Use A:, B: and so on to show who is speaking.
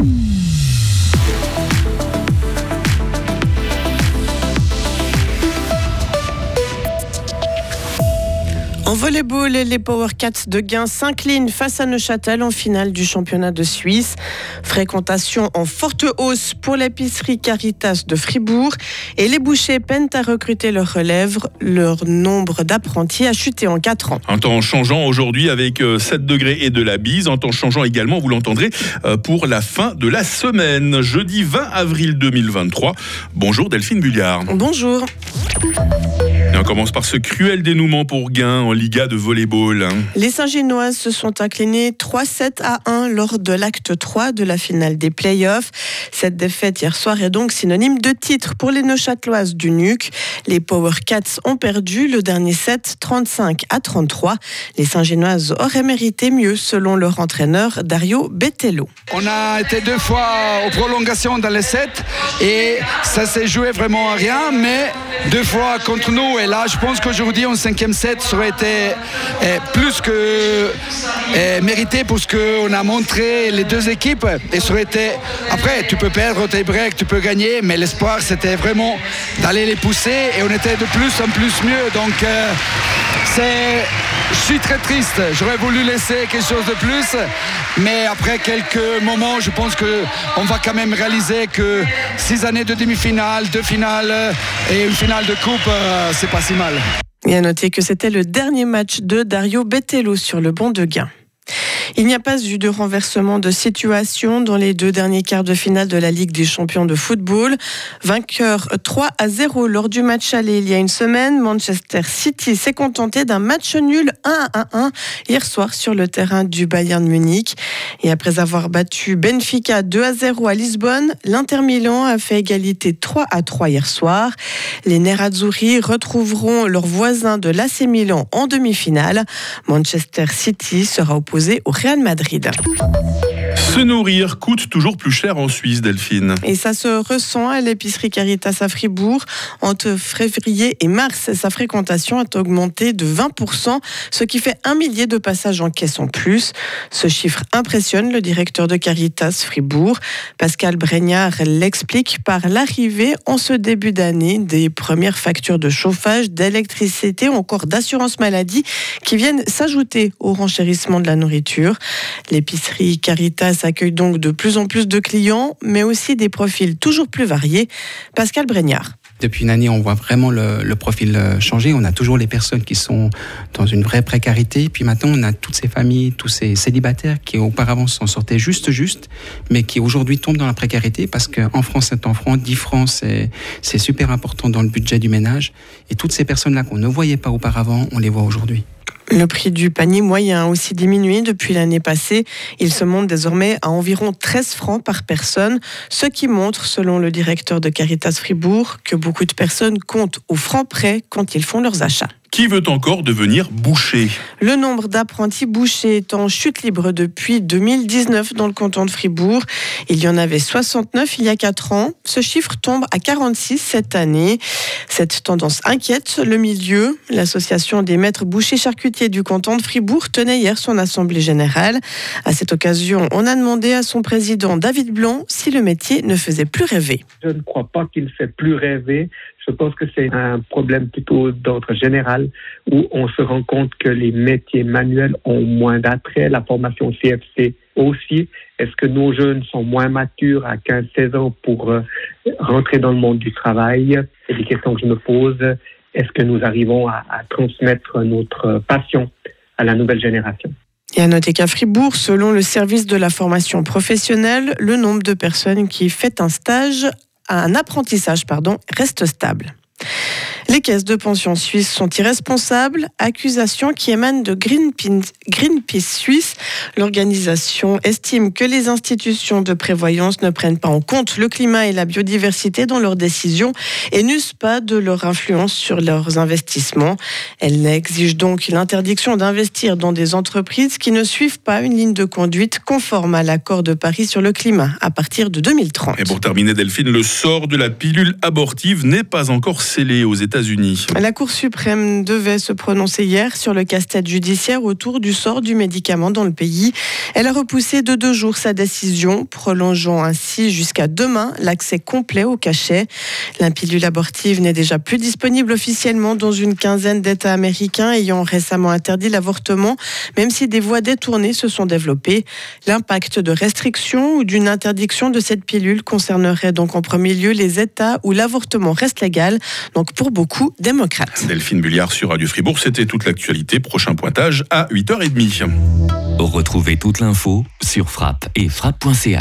A: Mm-hmm. En volleyball, les Power Cats de Gain s'inclinent face à Neuchâtel en finale du championnat de Suisse. Fréquentation en forte hausse pour l'épicerie Caritas de Fribourg et les bouchers peinent à recruter leur relève. Leur nombre d'apprentis a chuté en 4 ans.
B: Un temps changeant aujourd'hui avec 7 euh, degrés et de la bise. Un temps changeant également, vous l'entendrez, euh, pour la fin de la semaine. Jeudi 20 avril 2023. Bonjour Delphine Bulliard.
A: Bonjour.
B: On commence par ce cruel dénouement pour Gain en Liga de volleyball. Hein.
A: Les Saint-Génoises se sont inclinés 3-7 à 1 lors de l'acte 3 de la finale des playoffs. Cette défaite hier soir est donc synonyme de titre pour les Neuchâteloises du NUC. Les Power Cats ont perdu le dernier set 35 à 33. Les Saint-Génoises auraient mérité mieux selon leur entraîneur Dario Bettello.
C: On a été deux fois aux prolongations dans les sets et ça s'est joué vraiment à rien, mais deux fois contre nous et là, je pense qu'aujourd'hui, en cinquième set, ça aurait été eh, plus que eh, mérité pour ce qu'on a montré les deux équipes. Et ça aurait été. Après, tu peux perdre tes breaks, tu peux gagner, mais l'espoir, c'était vraiment d'aller les pousser et on était de plus en plus mieux. Donc, euh, c'est. Je suis très triste. J'aurais voulu laisser quelque chose de plus. Mais après quelques moments, je pense qu'on va quand même réaliser que six années de demi-finale, deux finales et une finale de coupe, euh, c'est pas si mal.
A: Et à noter que c'était le dernier match de Dario Bettello sur le banc de gain. Il n'y a pas eu de renversement de situation dans les deux derniers quarts de finale de la Ligue des champions de football. Vainqueur 3 à 0 lors du match aller il y a une semaine, Manchester City s'est contenté d'un match nul 1 à 1 hier soir sur le terrain du Bayern Munich. Et après avoir battu Benfica 2 à 0 à Lisbonne, l'Inter Milan a fait égalité 3 à 3 hier soir. Les Nerazzurri retrouveront leurs voisins de l'AC Milan en demi-finale. Manchester City sera opposé au Real Madrid.
B: Se nourrir coûte toujours plus cher en Suisse, Delphine.
A: Et ça se ressent à l'épicerie Caritas à Fribourg. Entre février et mars, sa fréquentation a augmenté de 20%, ce qui fait un millier de passages en caisse en plus. Ce chiffre impressionne le directeur de Caritas Fribourg. Pascal Bregnard l'explique par l'arrivée en ce début d'année des premières factures de chauffage, d'électricité ou encore d'assurance maladie qui viennent s'ajouter au renchérissement de la nourriture. L'épicerie Caritas accueille donc de plus en plus de clients, mais aussi des profils toujours plus variés. Pascal Bregnard.
D: Depuis une année, on voit vraiment le, profil euh, changer. On a toujours les personnes qui sont dans une vraie précarité. Puis maintenant, on a toutes ces familles, tous ces célibataires qui auparavant s'en sortaient juste, juste, mais qui aujourd'hui tombent dans la précarité parce qu'en France, c'est en francs, 10 francs, c'est super important dans le budget du ménage. Et toutes ces personnes-là qu'on ne voyait pas auparavant, on les voit aujourd'hui.
A: Le prix du panier moyen a aussi diminué depuis l'année passée. Il se monte désormais à environ 13 francs par personne, ce qui montre, selon le directeur de Caritas Fribourg, que beaucoup de personnes comptent au franc près quand ils font leurs achats.
B: Qui veut encore devenir boucher?
A: Le nombre d'apprentis bouchers est en chute libre depuis 2019 dans le canton de Fribourg. Il y en avait 69 il y a 4 ans. Ce chiffre tombe à 46 cette année. Cette tendance inquiète le milieu. L'association des maîtres bouchers charcutiers du canton de Fribourg tenait hier son assemblée générale. À cette occasion, on a demandé à son président David Blanc si le métier ne faisait plus rêver.
E: Je ne crois pas qu'il fait plus rêver. Je pense que c'est un problème plutôt d'ordre général où on se rend compte que les métiers manuels ont moins d'attrait, la formation CFC aussi. Est-ce que nos jeunes sont moins matures à 15-16 ans pour euh, rentrer dans le monde du travail? C'est des questions que je me pose. Est-ce que nous arrivons à, à transmettre notre passion à la nouvelle génération?
A: Et à noter qu'à Fribourg, selon le service de la formation professionnelle, le nombre de personnes qui fait un stage, un apprentissage, pardon, reste stable. Les caisses de pension suisses sont irresponsables, accusation qui émane de Greenpeace, Suisse. L'organisation estime que les institutions de prévoyance ne prennent pas en compte le climat et la biodiversité dans leurs décisions et n'usent pas de leur influence sur leurs investissements. Elle exige donc l'interdiction d'investir dans des entreprises qui ne suivent pas une ligne de conduite conforme à l'accord de Paris sur le climat à partir de 2030.
B: Et pour terminer, Delphine, le sort de la pilule abortive n'est pas encore scellé aux États
A: La Cour suprême devait se prononcer hier sur le casse-tête judiciaire autour du sort du médicament dans le pays. Elle a repoussé de deux jours sa décision, prolongeant ainsi jusqu'à demain l'accès complet au cachet. La pilule abortive n'est déjà plus disponible officiellement dans une quinzaine d'États américains ayant récemment interdit l'avortement, même si des voies détournées se sont développées. L'impact de restriction ou d'une interdiction de cette pilule concernerait donc en premier lieu les États où l'avortement reste légal, donc pour beaucoup démocrates.
B: Delphine Bulliard sur Radio Fribourg, c'était toute l'actualité. Prochain pointage à 8h30.
F: Retrouvez toute l'info sur frappe et frappe.ch.